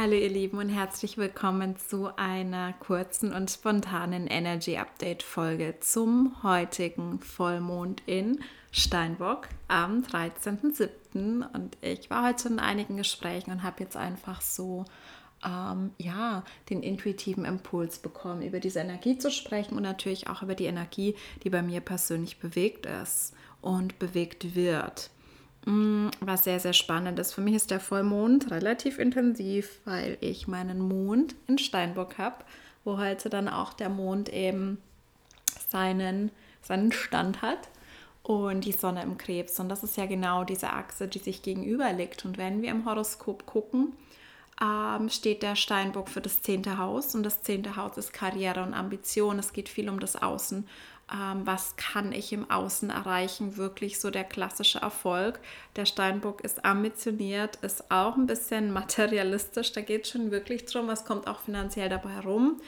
Hallo ihr Lieben und herzlich willkommen zu einer kurzen und spontanen Energy Update Folge zum heutigen Vollmond in Steinbock am 13.07. Und ich war heute in einigen Gesprächen und habe jetzt einfach so ähm, ja, den intuitiven Impuls bekommen, über diese Energie zu sprechen und natürlich auch über die Energie, die bei mir persönlich bewegt ist und bewegt wird. Mm, was sehr, sehr spannend ist. Für mich ist der Vollmond relativ intensiv, weil ich meinen Mond in Steinbock habe, wo heute dann auch der Mond eben seinen, seinen Stand hat und die Sonne im Krebs. Und das ist ja genau diese Achse, die sich gegenüber liegt. Und wenn wir im Horoskop gucken, ähm, steht der Steinbock für das zehnte Haus und das zehnte Haus ist Karriere und Ambition. Es geht viel um das Außen ähm, was kann ich im Außen erreichen, wirklich so der klassische Erfolg. Der Steinbock ist ambitioniert, ist auch ein bisschen materialistisch, da geht es schon wirklich drum, was kommt auch finanziell dabei rum.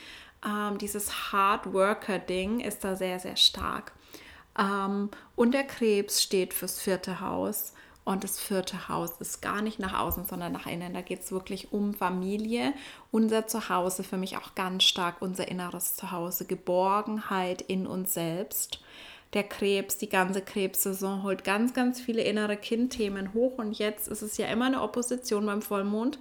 Ähm, dieses Hard Worker-Ding ist da sehr, sehr stark. Ähm, und der Krebs steht fürs vierte Haus. Und das vierte Haus ist gar nicht nach außen, sondern nach innen. Da geht es wirklich um Familie, unser Zuhause, für mich auch ganz stark unser inneres Zuhause, Geborgenheit in uns selbst. Der Krebs, die ganze Krebssaison holt ganz, ganz viele innere Kindthemen hoch. Und jetzt ist es ja immer eine Opposition beim Vollmond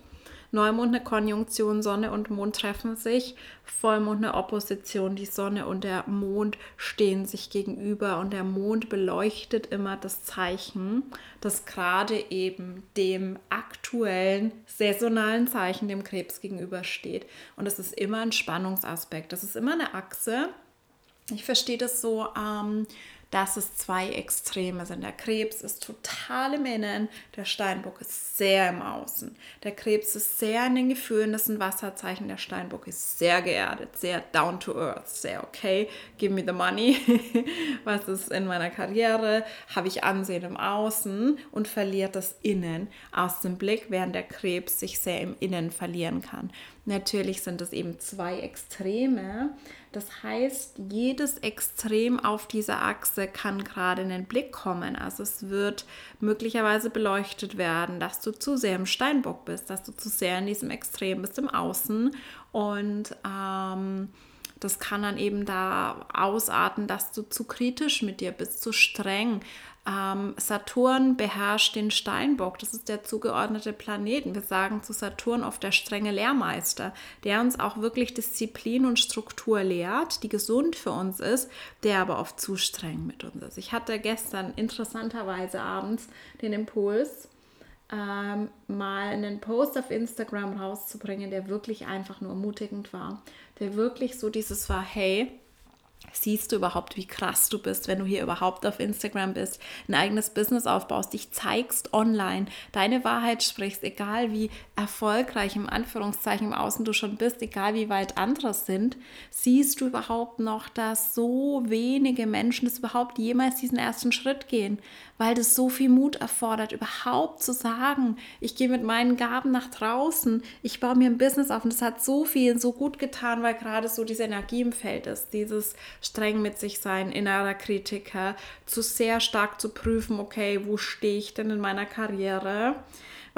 Neumond eine Konjunktion, Sonne und Mond treffen sich, Vollmond eine Opposition, die Sonne und der Mond stehen sich gegenüber und der Mond beleuchtet immer das Zeichen, das gerade eben dem aktuellen saisonalen Zeichen, dem Krebs gegenübersteht. Und das ist immer ein Spannungsaspekt, das ist immer eine Achse. Ich verstehe das so, ähm, dass es zwei Extreme sind. Der Krebs ist total im Innen, der Steinbock ist sehr im Außen. Der Krebs ist sehr in den Gefühlen, das ist ein Wasserzeichen. Der Steinbock ist sehr geerdet, sehr down to earth, sehr okay, give me the money. Was ist in meiner Karriere? Habe ich Ansehen im Außen und verliert das Innen aus dem Blick, während der Krebs sich sehr im Innen verlieren kann. Natürlich sind es eben zwei Extreme. Das heißt, jedes Extrem auf dieser Achse kann gerade in den Blick kommen. Also es wird möglicherweise beleuchtet werden, dass du zu sehr im Steinbock bist, dass du zu sehr in diesem Extrem bist im Außen und ähm, das kann dann eben da ausarten, dass du zu kritisch mit dir bist, zu streng, ähm, Saturn beherrscht den Steinbock, das ist der zugeordnete Planeten. Wir sagen zu Saturn oft der strenge Lehrmeister, der uns auch wirklich Disziplin und Struktur lehrt, die gesund für uns ist, der aber oft zu streng mit uns ist. Ich hatte gestern interessanterweise abends den Impuls, ähm, mal einen Post auf Instagram rauszubringen, der wirklich einfach nur ermutigend war, der wirklich so dieses war, hey, siehst du überhaupt, wie krass du bist, wenn du hier überhaupt auf Instagram bist, ein eigenes Business aufbaust, dich zeigst online, deine Wahrheit sprichst, egal wie erfolgreich im Anführungszeichen im Außen du schon bist, egal wie weit andere sind, siehst du überhaupt noch, dass so wenige Menschen das überhaupt jemals diesen ersten Schritt gehen, weil das so viel Mut erfordert, überhaupt zu sagen, ich gehe mit meinen Gaben nach draußen, ich baue mir ein Business auf und das hat so viel, so gut getan, weil gerade so diese Energie im Feld ist, dieses streng mit sich sein, innerer Kritiker, zu sehr stark zu prüfen, okay, wo stehe ich denn in meiner Karriere?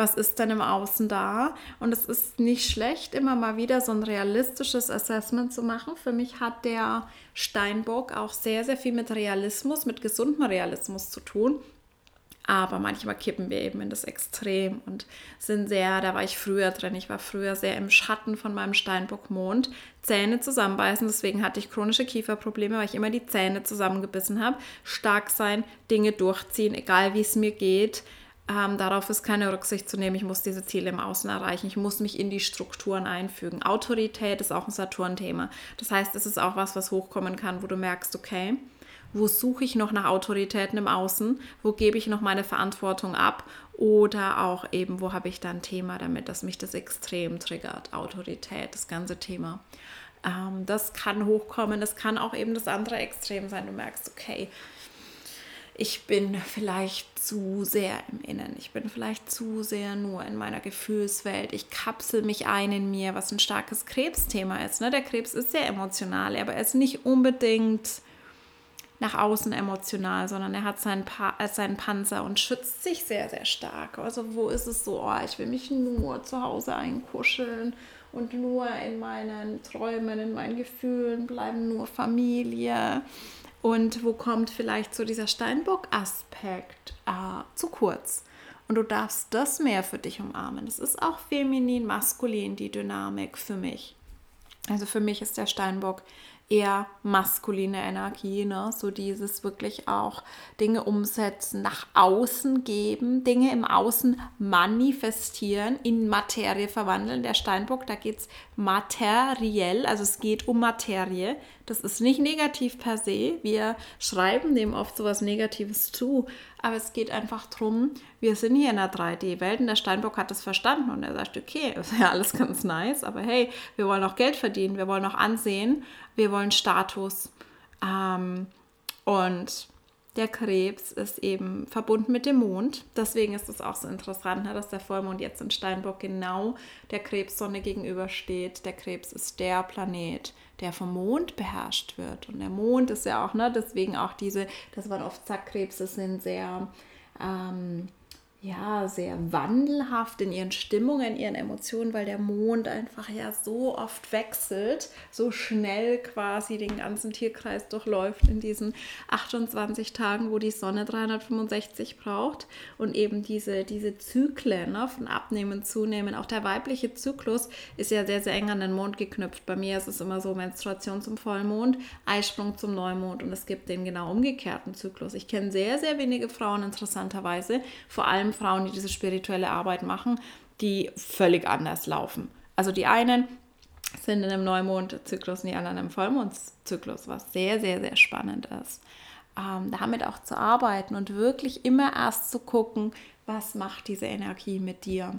Was ist denn im Außen da? Und es ist nicht schlecht, immer mal wieder so ein realistisches Assessment zu machen. Für mich hat der Steinbock auch sehr, sehr viel mit Realismus, mit gesundem Realismus zu tun. Aber manchmal kippen wir eben in das Extrem und sind sehr, da war ich früher drin, ich war früher sehr im Schatten von meinem Steinbockmond, Zähne zusammenbeißen, deswegen hatte ich chronische Kieferprobleme, weil ich immer die Zähne zusammengebissen habe. Stark sein, Dinge durchziehen, egal wie es mir geht. Ähm, darauf ist keine Rücksicht zu nehmen. Ich muss diese Ziele im Außen erreichen. Ich muss mich in die Strukturen einfügen. Autorität ist auch ein Saturn-Thema. Das heißt, es ist auch was, was hochkommen kann, wo du merkst, okay, wo suche ich noch nach Autoritäten im Außen, wo gebe ich noch meine Verantwortung ab oder auch eben, wo habe ich dann ein Thema damit, dass mich das extrem triggert, Autorität, das ganze Thema. Ähm, das kann hochkommen, das kann auch eben das andere Extrem sein. Du merkst, okay, ich bin vielleicht zu sehr im Innen, ich bin vielleicht zu sehr nur in meiner Gefühlswelt, ich kapsel mich ein in mir, was ein starkes Krebsthema ist. Ne? Der Krebs ist sehr emotional, aber er ist nicht unbedingt nach außen emotional, sondern er hat seinen, pa äh, seinen Panzer und schützt sich sehr, sehr stark. Also wo ist es so, oh, ich will mich nur zu Hause einkuscheln und nur in meinen Träumen, in meinen Gefühlen bleiben, nur Familie. Und wo kommt vielleicht so dieser Steinbock-Aspekt äh, zu kurz? Und du darfst das mehr für dich umarmen. Das ist auch feminin, maskulin, die Dynamik für mich. Also für mich ist der Steinbock eher maskuline Energie, ne? so dieses wirklich auch Dinge umsetzen, nach außen geben, Dinge im Außen manifestieren, in Materie verwandeln. Der Steinbock, da geht es materiell, also es geht um Materie. Das ist nicht negativ per se. Wir schreiben dem oft so was Negatives zu, aber es geht einfach darum, wir sind hier in einer 3D-Welt und der Steinbock hat das verstanden und er sagt, okay, ist ja alles ganz nice, aber hey, wir wollen auch Geld verdienen, wir wollen auch Ansehen, wir wollen Status. Ähm, und der Krebs ist eben verbunden mit dem Mond. Deswegen ist es auch so interessant, ne, dass der Vollmond jetzt in Steinbock genau der Krebssonne gegenübersteht. Der Krebs ist der Planet, der vom Mond beherrscht wird. Und der Mond ist ja auch, ne, deswegen auch diese, dass man oft sagt, Krebse sind sehr ähm, ja, sehr wandelhaft in ihren Stimmungen, in ihren Emotionen, weil der Mond einfach ja so oft wechselt, so schnell quasi den ganzen Tierkreis durchläuft in diesen 28 Tagen, wo die Sonne 365 braucht und eben diese, diese Zyklen ne, von Abnehmen, Zunehmen. Auch der weibliche Zyklus ist ja sehr, sehr eng an den Mond geknüpft. Bei mir ist es immer so Menstruation zum Vollmond, Eisprung zum Neumond und es gibt den genau umgekehrten Zyklus. Ich kenne sehr, sehr wenige Frauen interessanterweise, vor allem Frauen, die diese spirituelle Arbeit machen, die völlig anders laufen. Also die einen sind in einem Neumondzyklus und die anderen im Vollmondzyklus, was sehr, sehr, sehr spannend ist. Ähm, damit auch zu arbeiten und wirklich immer erst zu gucken, was macht diese Energie mit dir.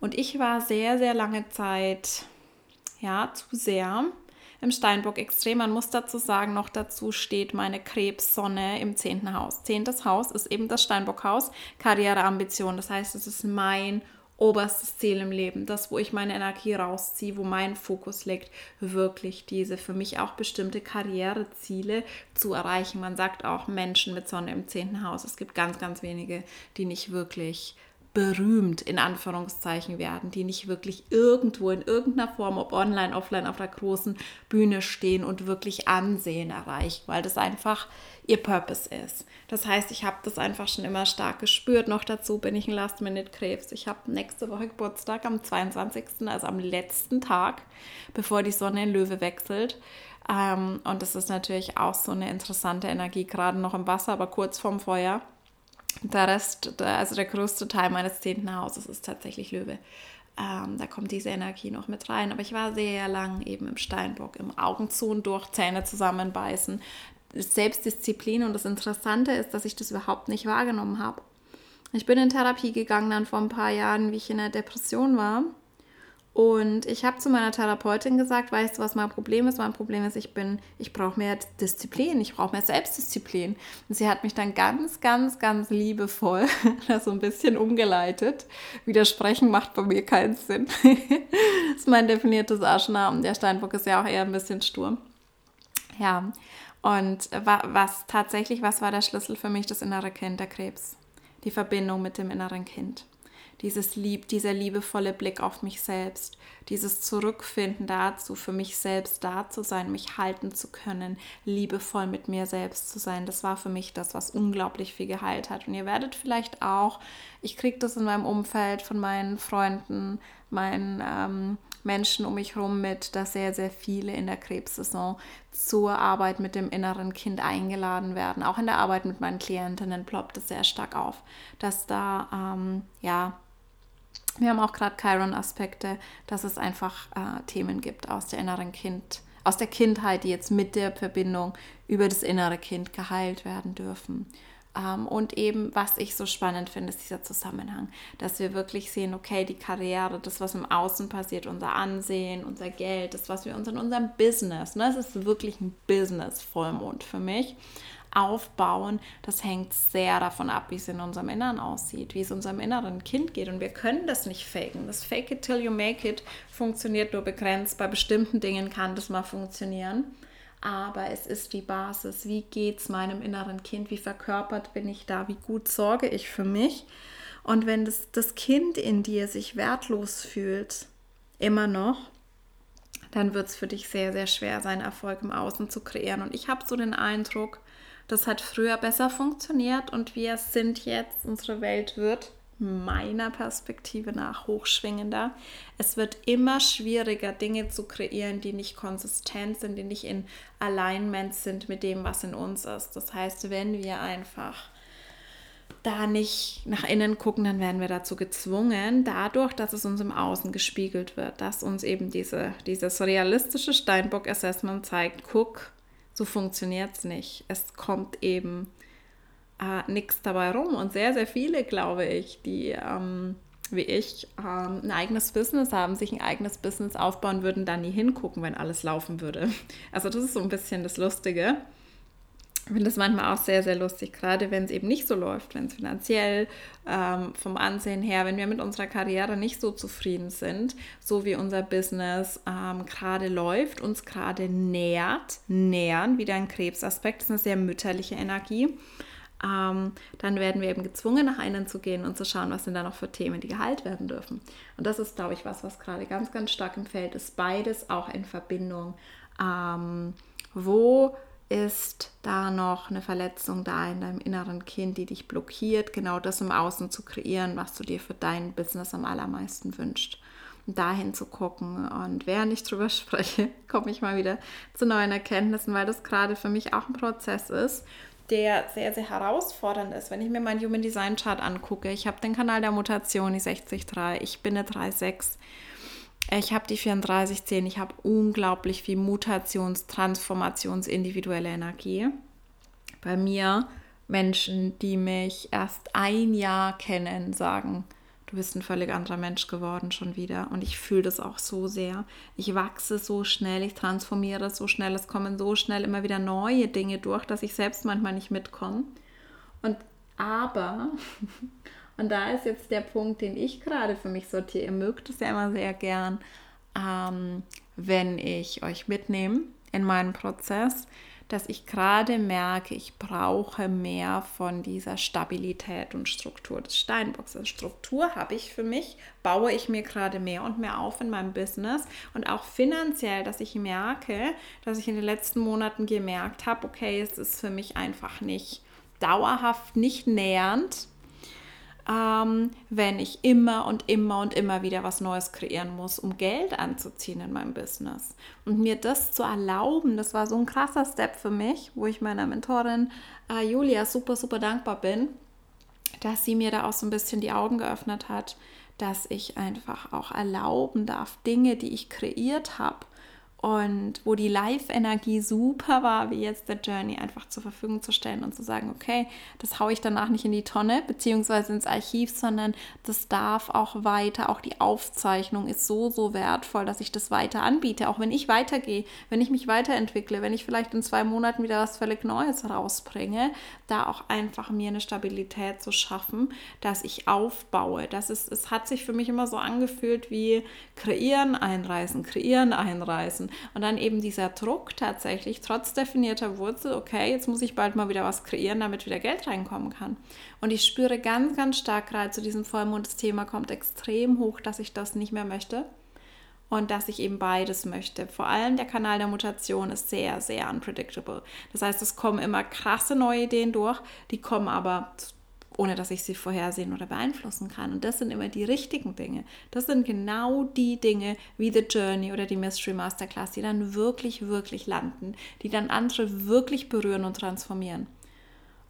Und ich war sehr, sehr lange Zeit, ja, zu sehr im Steinbock extrem. Man muss dazu sagen, noch dazu steht meine Krebssonne im zehnten Haus. Zehntes Haus ist eben das Steinbockhaus, Karriereambition. Das heißt, es ist mein oberstes Ziel im Leben, das, wo ich meine Energie rausziehe, wo mein Fokus liegt, wirklich diese für mich auch bestimmte Karriereziele zu erreichen. Man sagt auch Menschen mit Sonne im zehnten Haus. Es gibt ganz, ganz wenige, die nicht wirklich berühmt in Anführungszeichen werden, die nicht wirklich irgendwo in irgendeiner Form, ob online, offline, auf der großen Bühne stehen und wirklich Ansehen erreichen, weil das einfach ihr Purpose ist. Das heißt, ich habe das einfach schon immer stark gespürt. Noch dazu bin ich ein Last-Minute-Krebs. Ich habe nächste Woche Geburtstag am 22., also am letzten Tag, bevor die Sonne in Löwe wechselt. Ähm, und das ist natürlich auch so eine interessante Energie, gerade noch im Wasser, aber kurz vorm Feuer der Rest, also der größte Teil meines zehnten Hauses ist tatsächlich Löwe. Ähm, da kommt diese Energie noch mit rein. Aber ich war sehr lang eben im Steinbock, im Augen zu und durch, Zähne zusammenbeißen, Selbstdisziplin. Und das Interessante ist, dass ich das überhaupt nicht wahrgenommen habe. Ich bin in Therapie gegangen dann vor ein paar Jahren, wie ich in der Depression war. Und ich habe zu meiner Therapeutin gesagt, weißt du, was mein Problem ist? Mein Problem ist, ich bin, ich brauche mehr Disziplin, ich brauche mehr Selbstdisziplin. Und sie hat mich dann ganz, ganz, ganz liebevoll so ein bisschen umgeleitet. Widersprechen macht bei mir keinen Sinn. das ist mein definiertes Aschna und der Steinbock ist ja auch eher ein bisschen stur. Ja, und was tatsächlich, was war der Schlüssel für mich? Das innere Kind, der Krebs. Die Verbindung mit dem inneren Kind dieses Lieb, dieser liebevolle Blick auf mich selbst, dieses Zurückfinden dazu, für mich selbst da zu sein, mich halten zu können, liebevoll mit mir selbst zu sein. Das war für mich das, was unglaublich viel geheilt hat. Und ihr werdet vielleicht auch, ich kriege das in meinem Umfeld von meinen Freunden, meinen ähm, Menschen um mich herum mit, dass sehr, sehr viele in der Krebssaison zur Arbeit mit dem inneren Kind eingeladen werden. Auch in der Arbeit mit meinen Klientinnen ploppt es sehr stark auf, dass da ähm, ja wir haben auch gerade Chiron-Aspekte, dass es einfach äh, Themen gibt aus der inneren Kind, aus der Kindheit, die jetzt mit der Verbindung über das innere Kind geheilt werden dürfen. Ähm, und eben, was ich so spannend finde, ist dieser Zusammenhang, dass wir wirklich sehen, okay, die Karriere, das, was im Außen passiert, unser Ansehen, unser Geld, das, was wir uns in unserem Business, ne, das ist wirklich ein Business-Vollmond für mich aufbauen, das hängt sehr davon ab, wie es in unserem Inneren aussieht, wie es unserem inneren Kind geht. Und wir können das nicht faken. Das Fake it till you make it funktioniert nur begrenzt. Bei bestimmten Dingen kann das mal funktionieren. aber es ist die Basis. Wie geht es meinem inneren Kind? Wie verkörpert bin ich da? Wie gut sorge ich für mich? Und wenn das, das Kind in dir sich wertlos fühlt, immer noch, dann wird es für dich sehr, sehr schwer sein, Erfolg im Außen zu kreieren. Und ich habe so den Eindruck, das hat früher besser funktioniert und wir sind jetzt, unsere Welt wird meiner Perspektive nach hochschwingender. Es wird immer schwieriger, Dinge zu kreieren, die nicht konsistent sind, die nicht in Alignment sind mit dem, was in uns ist. Das heißt, wenn wir einfach da nicht nach innen gucken, dann werden wir dazu gezwungen, dadurch, dass es uns im Außen gespiegelt wird, dass uns eben diese, dieses realistische Steinbock-Assessment zeigt, guck, so funktioniert es nicht. Es kommt eben äh, nichts dabei rum. Und sehr, sehr viele, glaube ich, die ähm, wie ich ähm, ein eigenes Business haben, sich ein eigenes Business aufbauen würden, da nie hingucken, wenn alles laufen würde. Also das ist so ein bisschen das Lustige. Ich finde das manchmal auch sehr, sehr lustig, gerade wenn es eben nicht so läuft, wenn es finanziell ähm, vom Ansehen her, wenn wir mit unserer Karriere nicht so zufrieden sind, so wie unser Business ähm, gerade läuft, uns gerade nährt, nähern, wieder ein Krebsaspekt, das ist eine sehr mütterliche Energie ähm, dann werden wir eben gezwungen, nach innen zu gehen und zu schauen, was sind da noch für Themen, die geheilt werden dürfen. Und das ist, glaube ich, was, was gerade ganz, ganz stark im Feld ist. Beides auch in Verbindung. Ähm, wo ist da noch eine Verletzung da in deinem inneren Kind, die dich blockiert, genau das im Außen zu kreieren, was du dir für dein Business am allermeisten wünschst? Und dahin zu gucken. Und während ich drüber spreche, komme ich mal wieder zu neuen Erkenntnissen, weil das gerade für mich auch ein Prozess ist der sehr, sehr herausfordernd ist. Wenn ich mir meinen Human Design Chart angucke, ich habe den Kanal der Mutation, die 60.3, ich bin eine 3.6, ich habe die 34.10, ich habe unglaublich viel Mutations-, Transformations-, individuelle Energie. Bei mir Menschen, die mich erst ein Jahr kennen, sagen, du bist ein völlig anderer Mensch geworden schon wieder. Und ich fühle das auch so sehr. Ich wachse so schnell, ich transformiere so schnell, es kommen so schnell immer wieder neue Dinge durch, dass ich selbst manchmal nicht mitkomme. Und aber, und da ist jetzt der Punkt, den ich gerade für mich sortiere, ihr mögt es ja immer sehr gern, ähm, wenn ich euch mitnehme in meinen Prozess dass ich gerade merke, ich brauche mehr von dieser Stabilität und Struktur des Steinbocks. Also Struktur habe ich für mich, baue ich mir gerade mehr und mehr auf in meinem Business und auch finanziell, dass ich merke, dass ich in den letzten Monaten gemerkt habe, okay, es ist für mich einfach nicht dauerhaft, nicht nähernd, ähm, wenn ich immer und immer und immer wieder was Neues kreieren muss, um Geld anzuziehen in meinem Business. Und mir das zu erlauben, das war so ein krasser Step für mich, wo ich meiner Mentorin äh, Julia super, super dankbar bin, dass sie mir da auch so ein bisschen die Augen geöffnet hat, dass ich einfach auch erlauben darf, Dinge, die ich kreiert habe, und wo die Live-Energie super war, wie jetzt der Journey einfach zur Verfügung zu stellen und zu sagen, okay, das haue ich danach nicht in die Tonne beziehungsweise ins Archiv, sondern das darf auch weiter, auch die Aufzeichnung ist so, so wertvoll, dass ich das weiter anbiete, auch wenn ich weitergehe, wenn ich mich weiterentwickle, wenn ich vielleicht in zwei Monaten wieder was völlig Neues rausbringe, da auch einfach mir eine Stabilität zu schaffen, dass ich aufbaue. Das ist, es hat sich für mich immer so angefühlt wie kreieren, einreißen, kreieren, einreißen und dann eben dieser Druck tatsächlich, trotz definierter Wurzel, okay, jetzt muss ich bald mal wieder was kreieren, damit wieder Geld reinkommen kann. Und ich spüre ganz, ganz stark gerade zu diesem Vollmond, das Thema kommt extrem hoch, dass ich das nicht mehr möchte und dass ich eben beides möchte. Vor allem der Kanal der Mutation ist sehr, sehr unpredictable. Das heißt, es kommen immer krasse neue Ideen durch, die kommen aber ohne dass ich sie vorhersehen oder beeinflussen kann. Und das sind immer die richtigen Dinge. Das sind genau die Dinge wie The Journey oder die Mystery Masterclass, die dann wirklich, wirklich landen, die dann andere wirklich berühren und transformieren.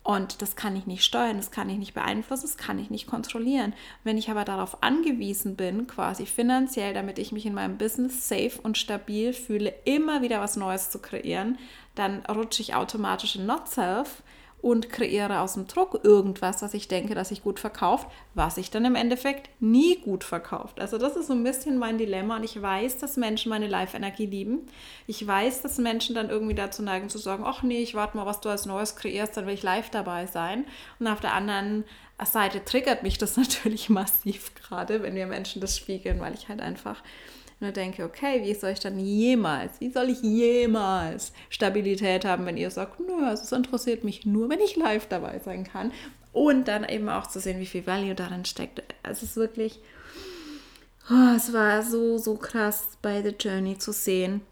Und das kann ich nicht steuern, das kann ich nicht beeinflussen, das kann ich nicht kontrollieren. Wenn ich aber darauf angewiesen bin, quasi finanziell, damit ich mich in meinem Business safe und stabil fühle, immer wieder was Neues zu kreieren, dann rutsche ich automatisch in Not Self und kreiere aus dem Druck irgendwas, was ich denke, dass sich gut verkauft, was sich dann im Endeffekt nie gut verkauft. Also das ist so ein bisschen mein Dilemma und ich weiß, dass Menschen meine Live-Energie lieben. Ich weiß, dass Menschen dann irgendwie dazu neigen zu sagen, ach nee, ich warte mal, was du als Neues kreierst, dann will ich live dabei sein. Und auf der anderen Seite triggert mich das natürlich massiv gerade, wenn wir Menschen das spiegeln, weil ich halt einfach nur denke, okay, wie soll ich dann jemals, wie soll ich jemals Stabilität haben, wenn ihr sagt, nö, also es interessiert mich nur, wenn ich live dabei sein kann. Und dann eben auch zu sehen, wie viel Value darin steckt. Es ist wirklich, oh, es war so, so krass bei The Journey zu sehen,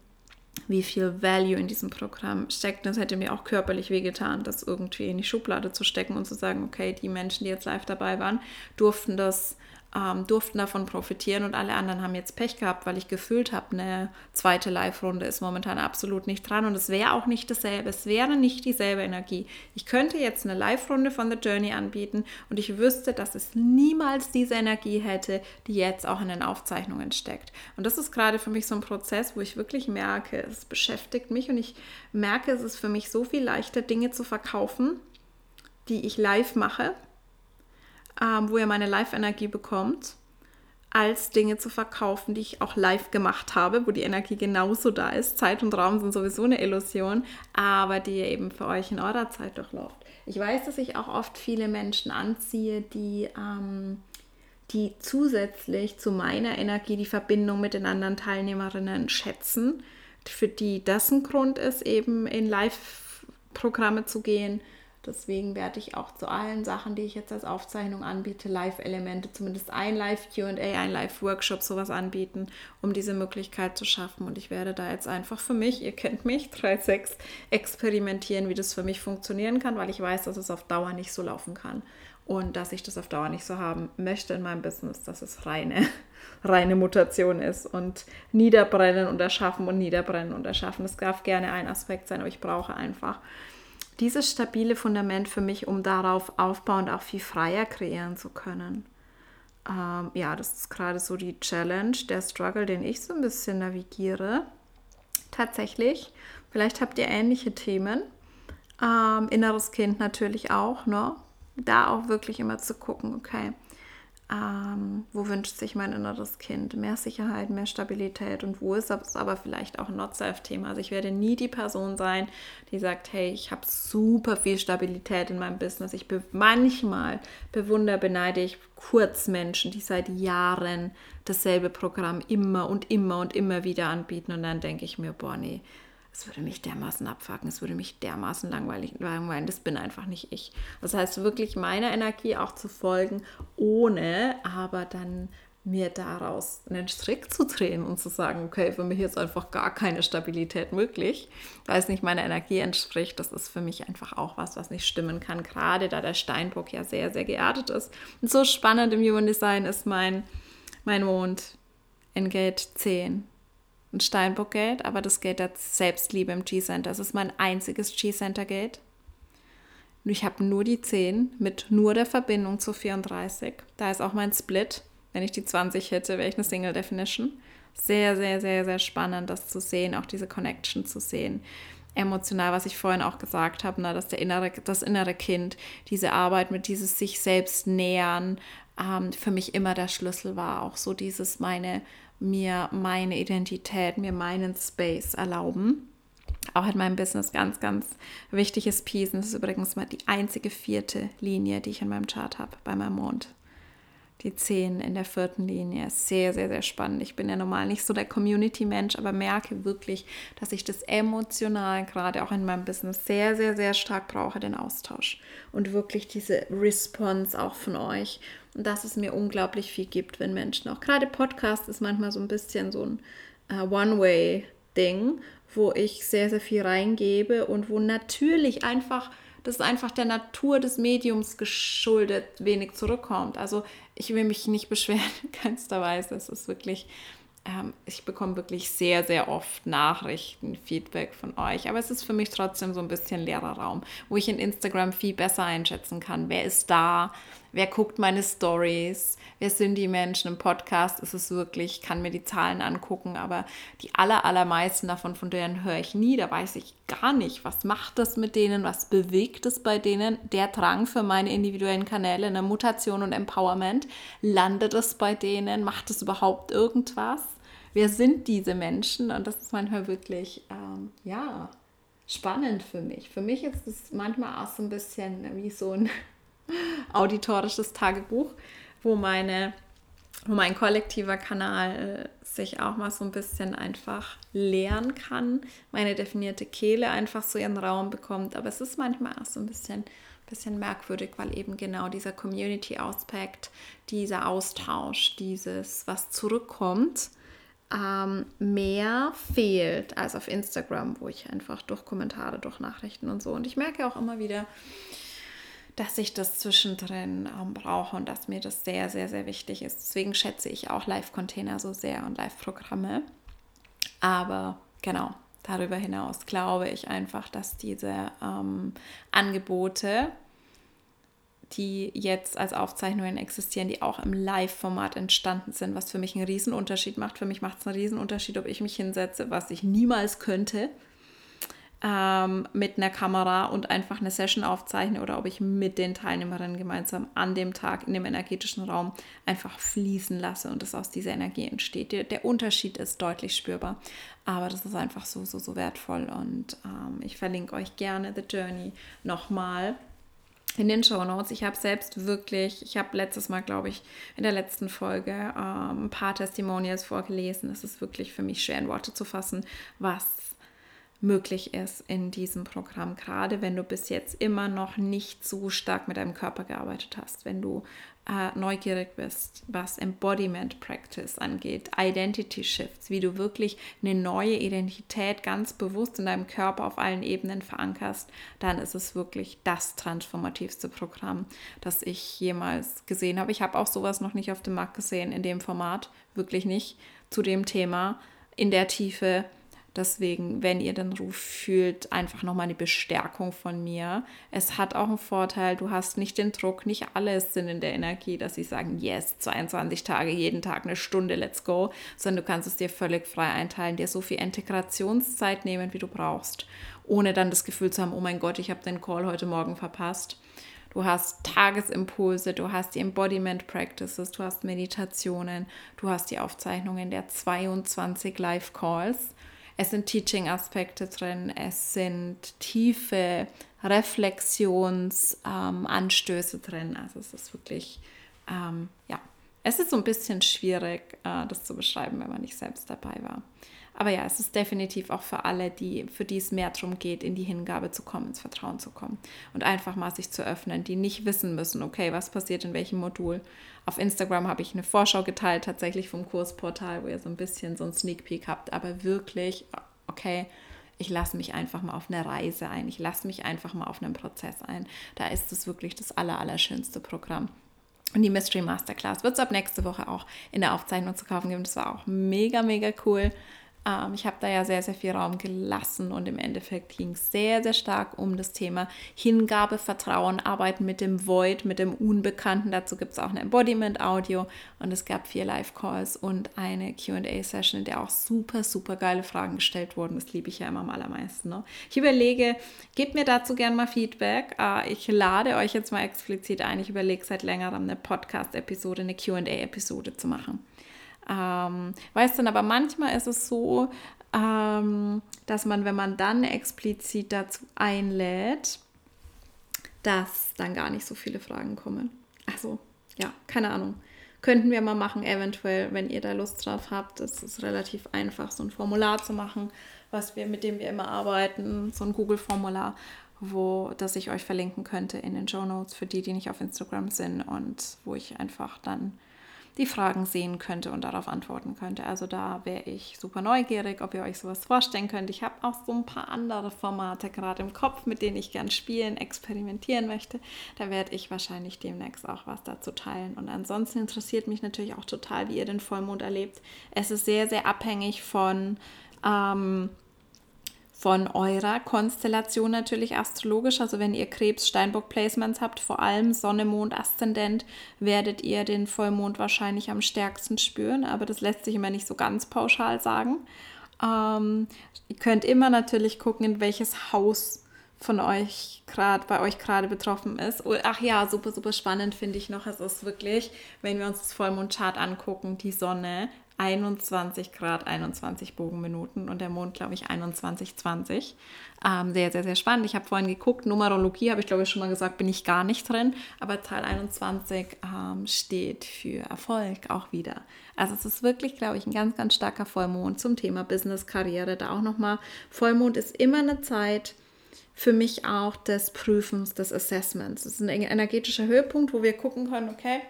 wie viel Value in diesem Programm steckt. Das hätte mir auch körperlich wehgetan, das irgendwie in die Schublade zu stecken und zu sagen, okay, die Menschen, die jetzt live dabei waren, durften das ähm, durften davon profitieren und alle anderen haben jetzt Pech gehabt, weil ich gefühlt habe, eine zweite Live-Runde ist momentan absolut nicht dran und es wäre auch nicht dasselbe, es wäre nicht dieselbe Energie. Ich könnte jetzt eine Live-Runde von The Journey anbieten und ich wüsste, dass es niemals diese Energie hätte, die jetzt auch in den Aufzeichnungen steckt. Und das ist gerade für mich so ein Prozess, wo ich wirklich merke, es beschäftigt mich und ich merke, es ist für mich so viel leichter, Dinge zu verkaufen, die ich live mache, ähm, wo ihr meine Live-Energie bekommt, als Dinge zu verkaufen, die ich auch live gemacht habe, wo die Energie genauso da ist. Zeit und Raum sind sowieso eine Illusion, aber die ihr eben für euch in eurer Zeit durchläuft. Ich weiß, dass ich auch oft viele Menschen anziehe, die, ähm, die zusätzlich zu meiner Energie die Verbindung mit den anderen Teilnehmerinnen schätzen, für die das ein Grund ist, eben in Live-Programme zu gehen Deswegen werde ich auch zu allen Sachen, die ich jetzt als Aufzeichnung anbiete, Live-Elemente, zumindest ein Live-QA, ein Live-Workshop, sowas anbieten, um diese Möglichkeit zu schaffen. Und ich werde da jetzt einfach für mich, ihr kennt mich, 3.6, experimentieren, wie das für mich funktionieren kann, weil ich weiß, dass es auf Dauer nicht so laufen kann. Und dass ich das auf Dauer nicht so haben möchte in meinem Business, dass es reine, reine Mutation ist und niederbrennen und erschaffen und niederbrennen und erschaffen. Das darf gerne ein Aspekt sein, aber ich brauche einfach dieses stabile Fundament für mich, um darauf aufbauend auch viel freier kreieren zu können. Ähm, ja, das ist gerade so die Challenge, der Struggle, den ich so ein bisschen navigiere. Tatsächlich, vielleicht habt ihr ähnliche Themen. Ähm, inneres Kind natürlich auch, ne? Da auch wirklich immer zu gucken, okay, ähm, wo wünscht sich mein inneres Kind mehr Sicherheit, mehr Stabilität und wo ist es aber vielleicht auch ein Not-Self-Thema. Also ich werde nie die Person sein, die sagt, hey, ich habe super viel Stabilität in meinem Business. Ich be manchmal bewundere, beneide ich kurz Menschen, die seit Jahren dasselbe Programm immer und immer und immer wieder anbieten und dann denke ich mir, boah, nee, es würde mich dermaßen abfacken, es würde mich dermaßen langweilig, langweilen, das bin einfach nicht ich. Das heißt, wirklich meiner Energie auch zu folgen, ohne aber dann mir daraus einen Strick zu drehen und zu sagen, okay, für mich ist einfach gar keine Stabilität möglich, weil es nicht meiner Energie entspricht. Das ist für mich einfach auch was, was nicht stimmen kann, gerade da der Steinbock ja sehr, sehr geerdet ist. Und so spannend im Human Design ist mein, mein Mond in Gate 10 ein Steinbock-Gate, aber das Gate der Selbstliebe im G-Center. Das ist mein einziges G-Center-Gate. Und ich habe nur die 10 mit nur der Verbindung zu 34. Da ist auch mein Split. Wenn ich die 20 hätte, wäre ich eine Single Definition. Sehr, sehr, sehr, sehr spannend, das zu sehen, auch diese Connection zu sehen. Emotional, was ich vorhin auch gesagt habe, ne, dass der innere, das innere Kind, diese Arbeit mit dieses sich selbst nähern, ähm, für mich immer der Schlüssel war. Auch so dieses meine mir meine Identität, mir meinen Space erlauben. Auch in meinem Business ganz, ganz wichtiges Piece. Und das ist übrigens mal die einzige vierte Linie, die ich in meinem Chart habe, bei meinem Mond. Die 10 in der vierten Linie. Sehr, sehr, sehr spannend. Ich bin ja normal nicht so der Community-Mensch, aber merke wirklich, dass ich das emotional gerade auch in meinem Business sehr, sehr, sehr stark brauche, den Austausch. Und wirklich diese Response auch von euch und dass es mir unglaublich viel gibt, wenn Menschen auch gerade Podcast ist manchmal so ein bisschen so ein uh, One-Way-Ding, wo ich sehr, sehr viel reingebe und wo natürlich einfach, das ist einfach der Natur des Mediums geschuldet, wenig zurückkommt. Also ich will mich nicht beschweren, keinster Weise. Es ist wirklich ähm, ich bekomme wirklich sehr, sehr oft Nachrichten, Feedback von euch. Aber es ist für mich trotzdem so ein bisschen leerer Raum, wo ich in Instagram viel besser einschätzen kann. Wer ist da? Wer guckt meine Stories? Wer sind die Menschen? Im Podcast ist es wirklich, ich kann mir die Zahlen angucken, aber die aller, allermeisten davon, von denen höre ich nie. Da weiß ich gar nicht, was macht das mit denen, was bewegt es bei denen. Der Drang für meine individuellen Kanäle, eine Mutation und Empowerment, landet es bei denen? Macht es überhaupt irgendwas? wer sind diese Menschen? Und das ist manchmal wirklich, ähm, ja, spannend für mich. Für mich ist es manchmal auch so ein bisschen wie so ein auditorisches Tagebuch, wo meine wo mein kollektiver Kanal äh, sich auch mal so ein bisschen einfach leeren kann, meine definierte Kehle einfach so ihren Raum bekommt. Aber es ist manchmal auch so ein bisschen, bisschen merkwürdig, weil eben genau dieser Community-Aspekt, dieser Austausch, dieses, was zurückkommt, ähm, mehr fehlt als auf Instagram, wo ich einfach durch Kommentare, durch Nachrichten und so. Und ich merke auch immer wieder, dass ich das zwischendrin ähm, brauche und dass mir das sehr, sehr, sehr wichtig ist. Deswegen schätze ich auch Live-Container so sehr und Live-Programme. Aber genau, darüber hinaus glaube ich einfach, dass diese ähm, Angebote, die jetzt als Aufzeichnungen existieren, die auch im Live-Format entstanden sind, was für mich einen Riesenunterschied macht. Für mich macht es einen Riesenunterschied, ob ich mich hinsetze, was ich niemals könnte, ähm, mit einer Kamera und einfach eine Session aufzeichne oder ob ich mit den Teilnehmerinnen gemeinsam an dem Tag in dem energetischen Raum einfach fließen lasse und es aus dieser Energie entsteht. Der, der, Unterschied ist deutlich spürbar, aber das ist einfach so, so, so wertvoll und ähm, ich verlinke euch gerne The Journey nochmal in den Show Notes. Ich habe selbst wirklich, ich habe letztes Mal, glaube ich, in der letzten Folge ähm, ein paar Testimonials vorgelesen. Es ist wirklich für mich schwer in Worte zu fassen, was möglich ist in diesem Programm, gerade wenn du bis jetzt immer noch nicht so stark mit deinem Körper gearbeitet hast, wenn du äh, neugierig bist, was Embodiment Practice angeht, Identity Shifts, wie du wirklich eine neue Identität ganz bewusst in deinem Körper auf allen Ebenen verankerst, dann ist es wirklich das transformativste Programm, das ich jemals gesehen habe. Ich habe auch sowas noch nicht auf dem Markt gesehen in dem Format, wirklich nicht zu dem Thema in der Tiefe Deswegen, wenn ihr den Ruf fühlt, einfach nochmal eine Bestärkung von mir. Es hat auch einen Vorteil, du hast nicht den Druck, nicht alle sind in der Energie, dass sie sagen, yes, 22 Tage, jeden Tag eine Stunde, let's go, sondern du kannst es dir völlig frei einteilen, dir so viel Integrationszeit nehmen, wie du brauchst, ohne dann das Gefühl zu haben, oh mein Gott, ich habe den Call heute Morgen verpasst. Du hast Tagesimpulse, du hast die Embodiment Practices, du hast Meditationen, du hast die Aufzeichnungen der 22 Live Calls es sind Teaching-Aspekte drin, es sind tiefe Reflexionsanstöße ähm, drin. Also es ist wirklich, ähm, ja, es ist so ein bisschen schwierig, äh, das zu beschreiben, wenn man nicht selbst dabei war. Aber ja, es ist definitiv auch für alle, die, für die es mehr darum geht, in die Hingabe zu kommen, ins Vertrauen zu kommen und einfach mal sich zu öffnen, die nicht wissen müssen, okay, was passiert in welchem Modul. Auf Instagram habe ich eine Vorschau geteilt, tatsächlich vom Kursportal, wo ihr so ein bisschen so ein Sneak Peek habt, aber wirklich, okay, ich lasse mich einfach mal auf eine Reise ein, ich lasse mich einfach mal auf einen Prozess ein. Da ist es wirklich das aller, allerschönste Programm. Und die Mystery Masterclass wird es ab nächste Woche auch in der Aufzeichnung zu kaufen geben. Das war auch mega, mega cool. Ähm, ich habe da ja sehr, sehr viel Raum gelassen und im Endeffekt ging es sehr, sehr stark um das Thema Hingabe, Vertrauen, Arbeiten mit dem Void, mit dem Unbekannten. Dazu gibt es auch ein Embodiment-Audio und es gab vier Live-Calls und eine QA-Session, in der auch super, super geile Fragen gestellt wurden. Das liebe ich ja immer am allermeisten. Ne? Ich überlege, gebt mir dazu gerne mal Feedback. Äh, ich lade euch jetzt mal explizit ein. Ich überlege seit längerem eine Podcast-Episode, eine QA-Episode zu machen. Ähm, weißt du, aber manchmal ist es so, ähm, dass man, wenn man dann explizit dazu einlädt, dass dann gar nicht so viele Fragen kommen. Also, ja, keine Ahnung. Könnten wir mal machen, eventuell, wenn ihr da Lust drauf habt. Es ist relativ einfach, so ein Formular zu machen, was wir, mit dem wir immer arbeiten, so ein Google-Formular, wo das ich euch verlinken könnte in den Show Notes für die, die nicht auf Instagram sind und wo ich einfach dann die Fragen sehen könnte und darauf antworten könnte. Also da wäre ich super neugierig, ob ihr euch sowas vorstellen könnt. Ich habe auch so ein paar andere Formate gerade im Kopf, mit denen ich gern spielen, experimentieren möchte. Da werde ich wahrscheinlich demnächst auch was dazu teilen. Und ansonsten interessiert mich natürlich auch total, wie ihr den Vollmond erlebt. Es ist sehr, sehr abhängig von ähm, von eurer Konstellation natürlich astrologisch. Also wenn ihr Krebs, Steinbock Placements habt, vor allem Sonne, Mond, Aszendent, werdet ihr den Vollmond wahrscheinlich am stärksten spüren. Aber das lässt sich immer nicht so ganz pauschal sagen. Ähm, ihr könnt immer natürlich gucken, in welches Haus von euch gerade bei euch gerade betroffen ist. Ach ja, super, super spannend finde ich noch. Es ist wirklich, wenn wir uns das Vollmondchart angucken, die Sonne 21 Grad, 21 Bogenminuten und der Mond, glaube ich, 21, 20. Ähm, sehr, sehr, sehr spannend. Ich habe vorhin geguckt, Numerologie habe ich, glaube ich, schon mal gesagt, bin ich gar nicht drin, aber Zahl 21 ähm, steht für Erfolg auch wieder. Also es ist wirklich, glaube ich, ein ganz, ganz starker Vollmond zum Thema Business, Karriere. Da auch nochmal, Vollmond ist immer eine Zeit, für mich auch des Prüfens, des Assessments. Es ist ein energetischer Höhepunkt, wo wir gucken können, okay,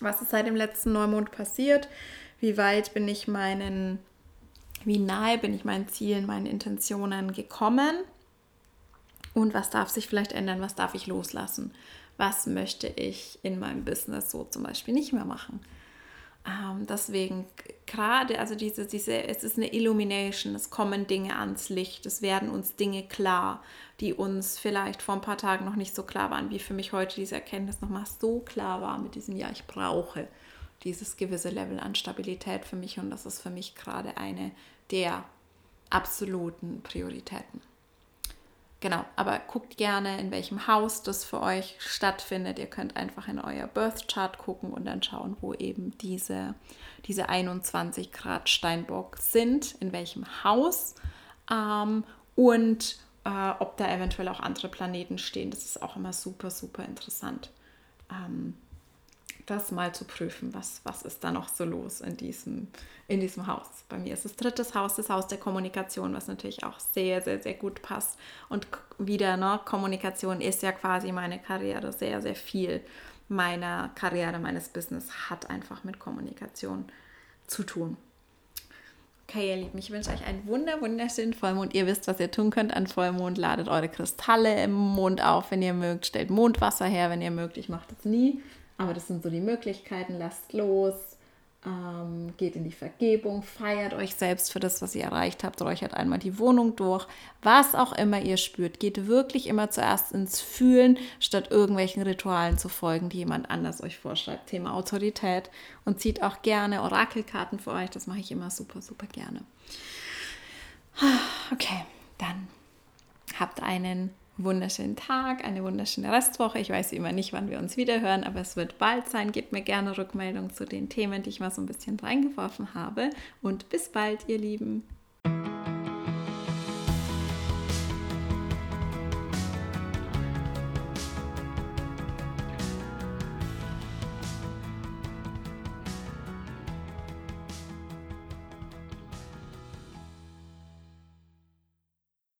was ist seit dem letzten Neumond passiert? Wie weit bin ich meinen, wie nahe bin ich meinen Zielen, meinen Intentionen gekommen und was darf sich vielleicht ändern, was darf ich loslassen, was möchte ich in meinem Business so zum Beispiel nicht mehr machen. Ähm, deswegen gerade, also diese, diese, es ist eine Illumination, es kommen Dinge ans Licht, es werden uns Dinge klar, die uns vielleicht vor ein paar Tagen noch nicht so klar waren, wie für mich heute diese Erkenntnis nochmal so klar war mit diesem Ja, ich brauche dieses gewisse Level an Stabilität für mich und das ist für mich gerade eine der absoluten Prioritäten. Genau, aber guckt gerne, in welchem Haus das für euch stattfindet. Ihr könnt einfach in euer Birth Chart gucken und dann schauen, wo eben diese, diese 21 Grad Steinbock sind, in welchem Haus ähm, und äh, ob da eventuell auch andere Planeten stehen. Das ist auch immer super, super interessant. Ähm, das mal zu prüfen, was, was ist da noch so los in diesem, in diesem Haus. Bei mir ist das drittes Haus, das Haus der Kommunikation, was natürlich auch sehr, sehr, sehr gut passt. Und wieder, ne, Kommunikation ist ja quasi meine Karriere, sehr, sehr viel meiner Karriere, meines Business hat einfach mit Kommunikation zu tun. Okay, ihr Lieben, ich wünsche euch einen wunder, wunderschönen Vollmond. Ihr wisst, was ihr tun könnt an Vollmond. Ladet eure Kristalle im Mond auf, wenn ihr mögt. Stellt Mondwasser her, wenn ihr mögt. Ich mache das nie. Aber das sind so die Möglichkeiten. Lasst los, ähm, geht in die Vergebung, feiert euch selbst für das, was ihr erreicht habt, räuchert einmal die Wohnung durch. Was auch immer ihr spürt, geht wirklich immer zuerst ins Fühlen, statt irgendwelchen Ritualen zu folgen, die jemand anders euch vorschreibt. Thema Autorität. Und zieht auch gerne Orakelkarten für euch. Das mache ich immer super, super gerne. Okay, dann habt einen wunderschönen Tag, eine wunderschöne Restwoche. Ich weiß immer nicht, wann wir uns wieder hören, aber es wird bald sein. Gebt mir gerne Rückmeldung zu den Themen, die ich mal so ein bisschen reingeworfen habe. Und bis bald, ihr Lieben.